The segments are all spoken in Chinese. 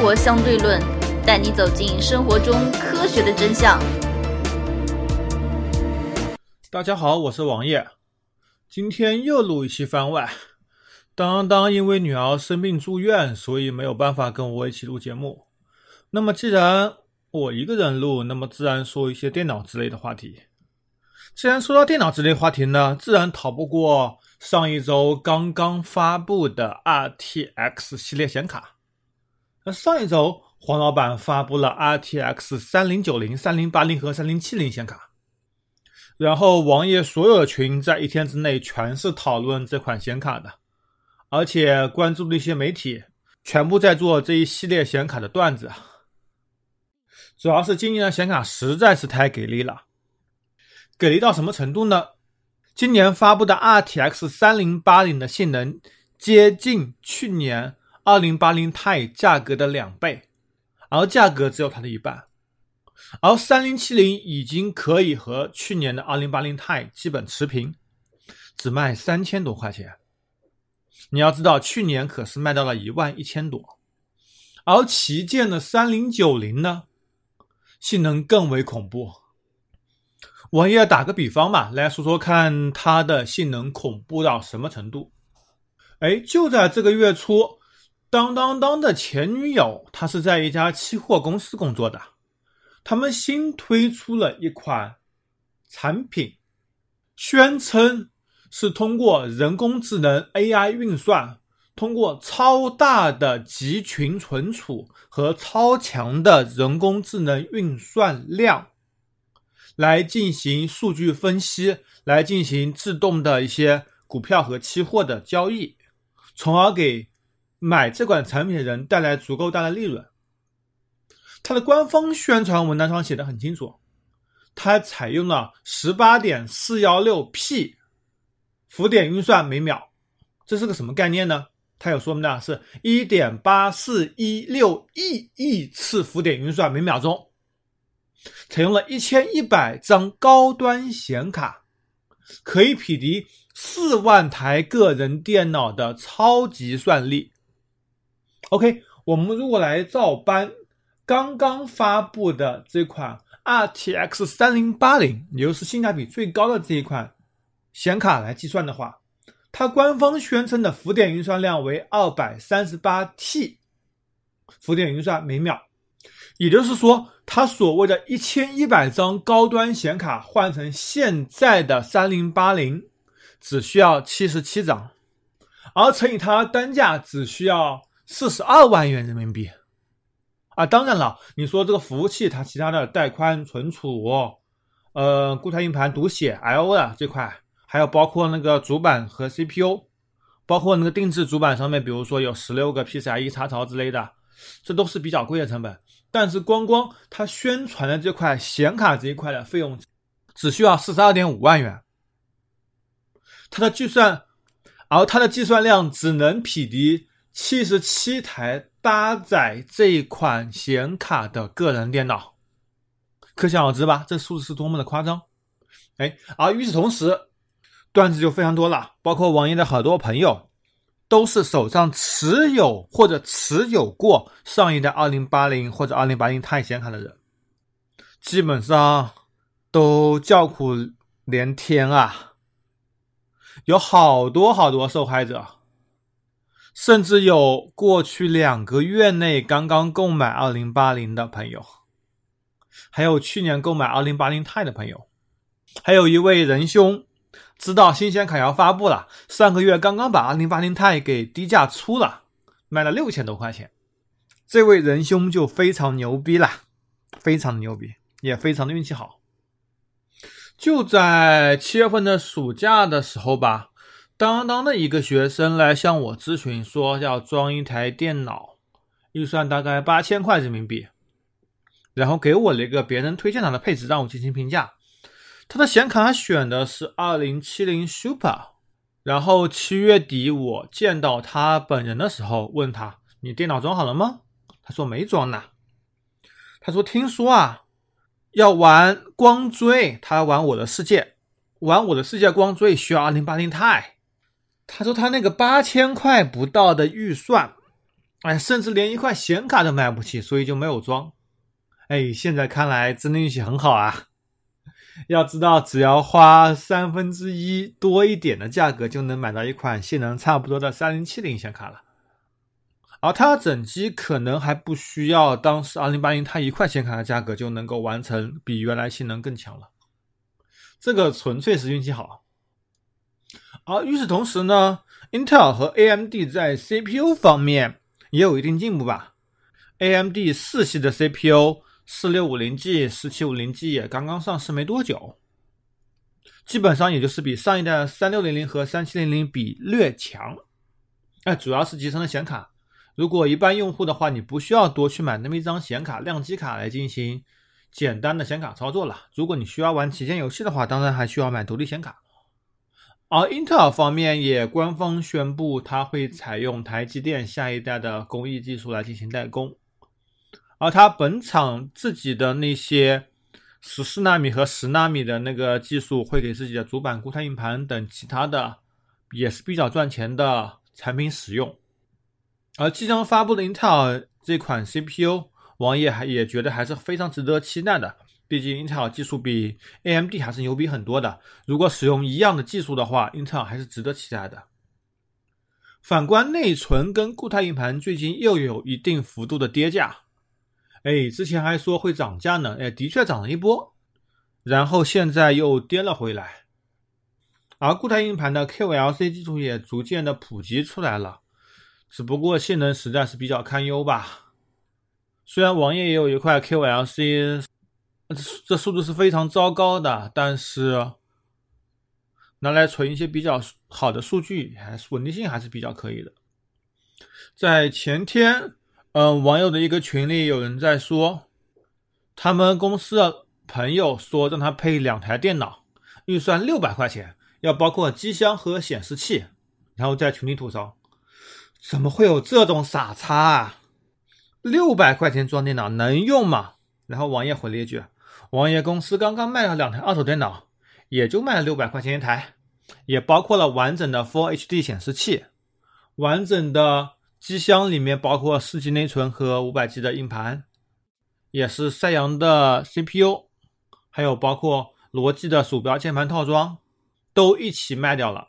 活相对论》，带你走进生活中科学的真相。大家好，我是王爷，今天又录一期番外。当当因为女儿生病住院，所以没有办法跟我一起录节目。那么既然我一个人录，那么自然说一些电脑之类的话题。既然说到电脑之类话题呢，自然逃不过上一周刚刚发布的 RTX 系列显卡。上一周黄老板发布了 RTX 三零九零、三零八零和三零七零显卡，然后王爷所有的群在一天之内全是讨论这款显卡的，而且关注的一些媒体全部在做这一系列显卡的段子。主要是今年的显卡实在是太给力了。给力到什么程度呢？今年发布的 RTX 三零八零的性能接近去年二零八零 Ti 价格的两倍，而价格只有它的一半。而三零七零已经可以和去年的二零八零 Ti 基本持平，只卖三千多块钱。你要知道，去年可是卖到了一万一千多。而旗舰的三零九零呢，性能更为恐怖。我也打个比方嘛，来说说看它的性能恐怖到什么程度？哎，就在这个月初，当当当的前女友，她是在一家期货公司工作的，他们新推出了一款产品，宣称是通过人工智能 AI 运算，通过超大的集群存储和超强的人工智能运算量。来进行数据分析，来进行自动的一些股票和期货的交易，从而给买这款产品的人带来足够大的利润。它的官方宣传文档上写的很清楚，它采用了十八点四幺六 P 浮点运算每秒，这是个什么概念呢？它有说明的是一点八四一六亿亿次浮点运算每秒钟。采用了一千一百张高端显卡，可以匹敌四万台个人电脑的超级算力。OK，我们如果来照搬刚刚发布的这款 RTX 三零八零，也就是性价比最高的这一款显卡来计算的话，它官方宣称的浮点运算量为二百三十八 T 浮点运算每秒。也就是说，它所谓的一千一百张高端显卡换成现在的三零八零，只需要七十七张，而乘以它单价只需要四十二万元人民币。啊，当然了，你说这个服务器它其他的带宽、存储，呃，固态硬盘读写 I/O 的这块，还有包括那个主板和 CPU，包括那个定制主板上面，比如说有十六个 PCIe 插槽之类的，这都是比较贵的成本。但是光光它宣传的这块显卡这一块的费用，只需要四十二点五万元。它的计算，而它的计算量只能匹敌七十七台搭载这一款显卡的个人电脑，可想而知吧？这数字是多么的夸张！哎，而与此同时，段子就非常多了，包括网易的好多朋友。都是手上持有或者持有过上一代二零八零或者二零八零钛显卡的人，基本上都叫苦连天啊！有好多好多受害者，甚至有过去两个月内刚刚购买二零八零的朋友，还有去年购买二零八零钛的朋友，还有一位仁兄。知道新鲜卡要发布了，上个月刚刚把二零八零 Ti 给低价出了，卖了六千多块钱。这位仁兄就非常牛逼了，非常牛逼，也非常的运气好。就在七月份的暑假的时候吧，当当的一个学生来向我咨询，说要装一台电脑，预算大概八千块人民币，然后给我了一个别人推荐他的配置，让我进行评价。他的显卡选的是二零七零 Super，然后七月底我见到他本人的时候，问他：“你电脑装好了吗？”他说：“没装呢。”他说：“听说啊，要玩光追，他玩我的世界，玩我的世界光追需要二零八零 i。”他说他那个八千块不到的预算，哎，甚至连一块显卡都买不起，所以就没有装。哎，现在看来真的运气很好啊！要知道，只要花三分之一多一点的价格，就能买到一款性能差不多的三零七零显卡了。而它整机可能还不需要当时二零八零它一块显卡的价格就能够完成，比原来性能更强了。这个纯粹是运气好。而与此同时呢，Intel 和 AMD 在 CPU 方面也有一定进步吧。AMD 四系的 CPU 四六五零 G、四七五零 G 也刚刚上市没多久，基本上也就是比上一代三六零零和三七零零比略强。哎，主要是集成了显卡。如果一般用户的话，你不需要多去买那么一张显卡、亮机卡来进行简单的显卡操作了。如果你需要玩旗舰游戏的话，当然还需要买独立显卡。而英特尔方面也官方宣布，它会采用台积电下一代的工艺技术来进行代工。而它本厂自己的那些十四纳米和十纳米的那个技术，会给自己的主板、固态硬盘等其他的也是比较赚钱的产品使用。而即将发布的英特尔这款 CPU，王爷还也觉得还是非常值得期待的。毕竟英特尔技术比 AMD 还是牛逼很多的。如果使用一样的技术的话，英特尔还是值得期待的。反观内存跟固态硬盘，最近又有一定幅度的跌价。哎，之前还说会涨价呢，哎，的确涨了一波，然后现在又跌了回来。而固态硬盘的 QLC 技术也逐渐的普及出来了。只不过性能实在是比较堪忧吧。虽然王爷也有一块 QLC，这速度是非常糟糕的，但是拿来存一些比较好的数据，还是稳定性还是比较可以的。在前天，嗯，网友的一个群里有人在说，他们公司的朋友说让他配两台电脑，预算六百块钱，要包括机箱和显示器，然后在群里吐槽。怎么会有这种傻叉啊！六百块钱装电脑能用吗？然后王爷回了一句：“王爷公司刚刚卖了两台二手电脑，也就卖了六百块钱一台，也包括了完整的 Full HD 显示器，完整的机箱里面包括四 G 内存和五百 G 的硬盘，也是赛扬的 CPU，还有包括罗技的鼠标键盘套装，都一起卖掉了。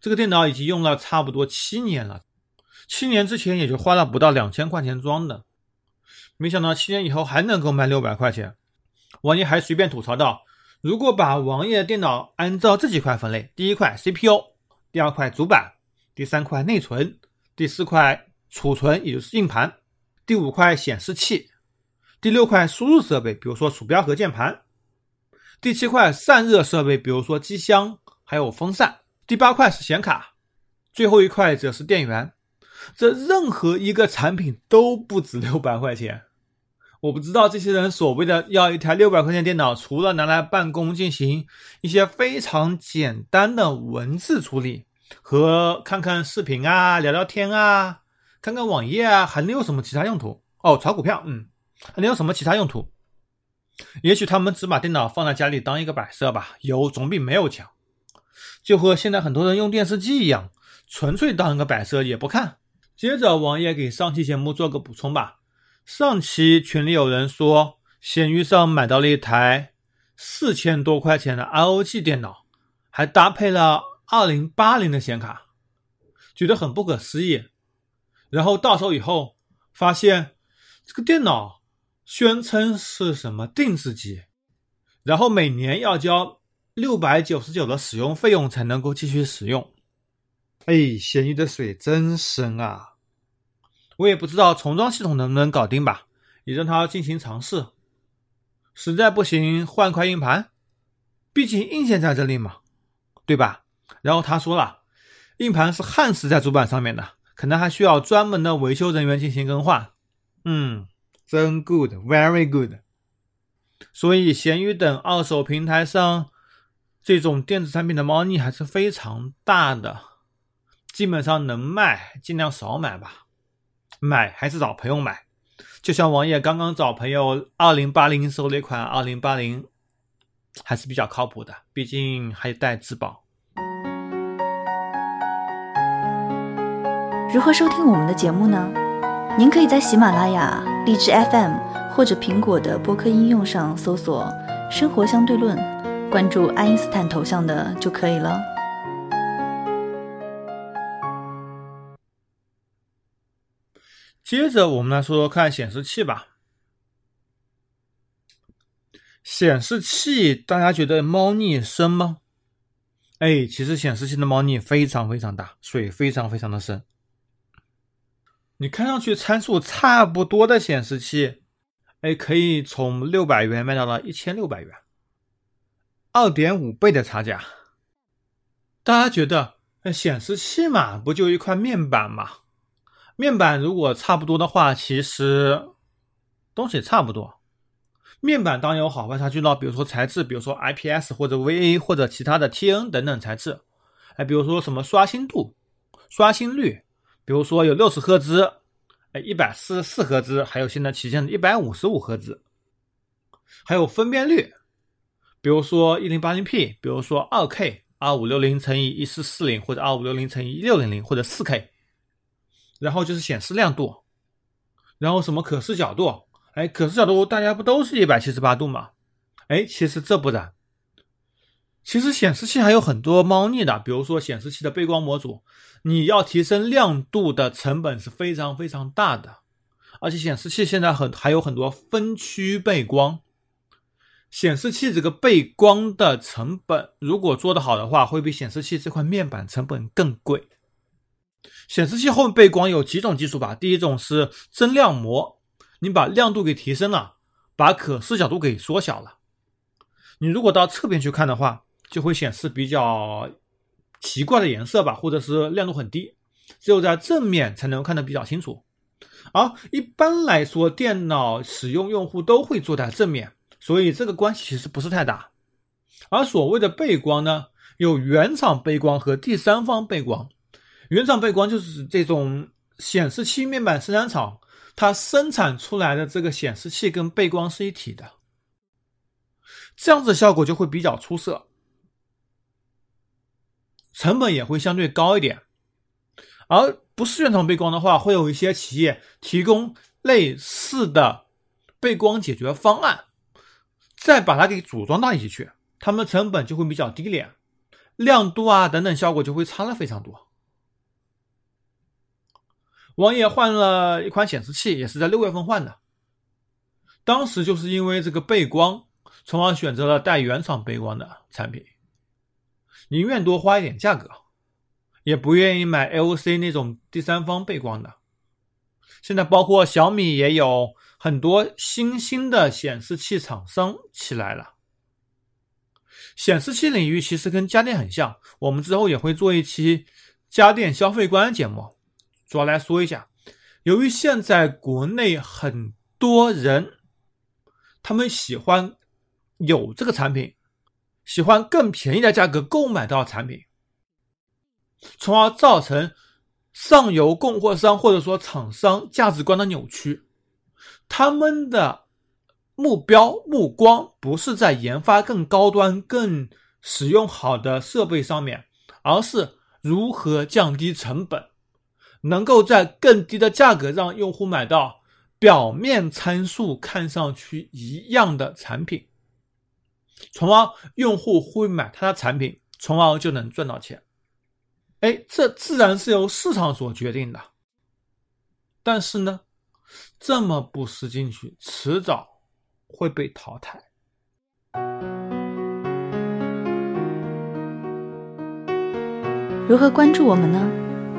这个电脑已经用了差不多七年了。”七年之前也就花了不到两千块钱装的，没想到七年以后还能够卖六百块钱。王爷还随便吐槽道：“如果把王爷的电脑按照这几块分类，第一块 CPU，第二块主板，第三块内存，第四块储存，也就是硬盘，第五块显示器，第六块输入设备，比如说鼠标和键盘，第七块散热设备，比如说机箱还有风扇，第八块是显卡，最后一块则是电源。”这任何一个产品都不止六百块钱，我不知道这些人所谓的要一台六百块钱电脑，除了拿来办公进行一些非常简单的文字处理和看看视频啊、聊聊天啊、看看网页啊，还能有什么其他用途？哦，炒股票，嗯，还能有什么其他用途？也许他们只把电脑放在家里当一个摆设吧，有总比没有强。就和现在很多人用电视机一样，纯粹当一个摆设也不看。接着，王爷给上期节目做个补充吧。上期群里有人说，闲鱼上买到了一台四千多块钱的 ROG 电脑，还搭配了二零八零的显卡，觉得很不可思议。然后到手以后，发现这个电脑宣称是什么定制机，然后每年要交六百九十九的使用费用才能够继续使用。哎，咸鱼的水真深啊！我也不知道重装系统能不能搞定吧，也让他进行尝试。实在不行换块硬盘，毕竟硬件在这里嘛，对吧？然后他说了，硬盘是焊死在主板上面的，可能还需要专门的维修人员进行更换。嗯，真 good，very good。所以闲鱼等二手平台上这种电子产品的猫腻还是非常大的，基本上能卖尽量少买吧。买还是找朋友买，就像王爷刚刚找朋友二零八零收了一款二零八零，还是比较靠谱的，毕竟还带质保。如何收听我们的节目呢？您可以在喜马拉雅、荔枝 FM 或者苹果的播客应用上搜索“生活相对论”，关注爱因斯坦头像的就可以了。接着我们来说说看显示器吧。显示器大家觉得猫腻深吗？哎，其实显示器的猫腻非常非常大，水非常非常的深。你看上去参数差不多的显示器，哎，可以从六百元卖到了一千六百元，二点五倍的差价。大家觉得，显示器嘛，不就一块面板嘛？面板如果差不多的话，其实东西差不多。面板当然有好坏差距了，比如说材质，比如说 IPS 或者 VA 或者其他的 TN 等等材质。哎，比如说什么刷新度、刷新率。比如说有六十赫兹，哎，一百四十四赫兹，还有现在旗舰的一百五十五赫兹，还有分辨率，比如说一零八零 P，比如说二 K，二五六零乘以一四四零，或者二五六零乘以一六零零，或者四 K，然后就是显示亮度，然后什么可视角度，哎，可视角度大家不都是一百七十八度吗？哎，其实这不然。其实显示器还有很多猫腻的，比如说显示器的背光模组，你要提升亮度的成本是非常非常大的，而且显示器现在很还有很多分区背光，显示器这个背光的成本如果做得好的话，会比显示器这块面板成本更贵。显示器后背光有几种技术吧，第一种是增亮膜，你把亮度给提升了，把可视角度给缩小了，你如果到侧边去看的话。就会显示比较奇怪的颜色吧，或者是亮度很低，只有在正面才能看得比较清楚。而一般来说，电脑使用用户都会坐在正面，所以这个关系其实不是太大。而所谓的背光呢，有原厂背光和第三方背光。原厂背光就是这种显示器面板生产厂它生产出来的这个显示器跟背光是一体的，这样子效果就会比较出色。成本也会相对高一点，而不是原厂背光的话，会有一些企业提供类似的背光解决方案，再把它给组装到一起去，他们成本就会比较低廉，亮度啊等等效果就会差了非常多。王爷换了一款显示器，也是在六月份换的，当时就是因为这个背光，从而选择了带原厂背光的产品。宁愿多花一点价格，也不愿意买 LC 那种第三方背光的。现在包括小米也有很多新兴的显示器厂商起来了。显示器领域其实跟家电很像，我们之后也会做一期家电消费观节目，主要来说一下。由于现在国内很多人，他们喜欢有这个产品。喜欢更便宜的价格购买到产品，从而造成上游供货商或者说厂商价值观的扭曲。他们的目标目光不是在研发更高端、更使用好的设备上面，而是如何降低成本，能够在更低的价格让用户买到表面参数看上去一样的产品。从而用户会买他的产品，从而就能赚到钱。哎，这自然是由市场所决定的。但是呢，这么不思进取，迟早会被淘汰。如何关注我们呢？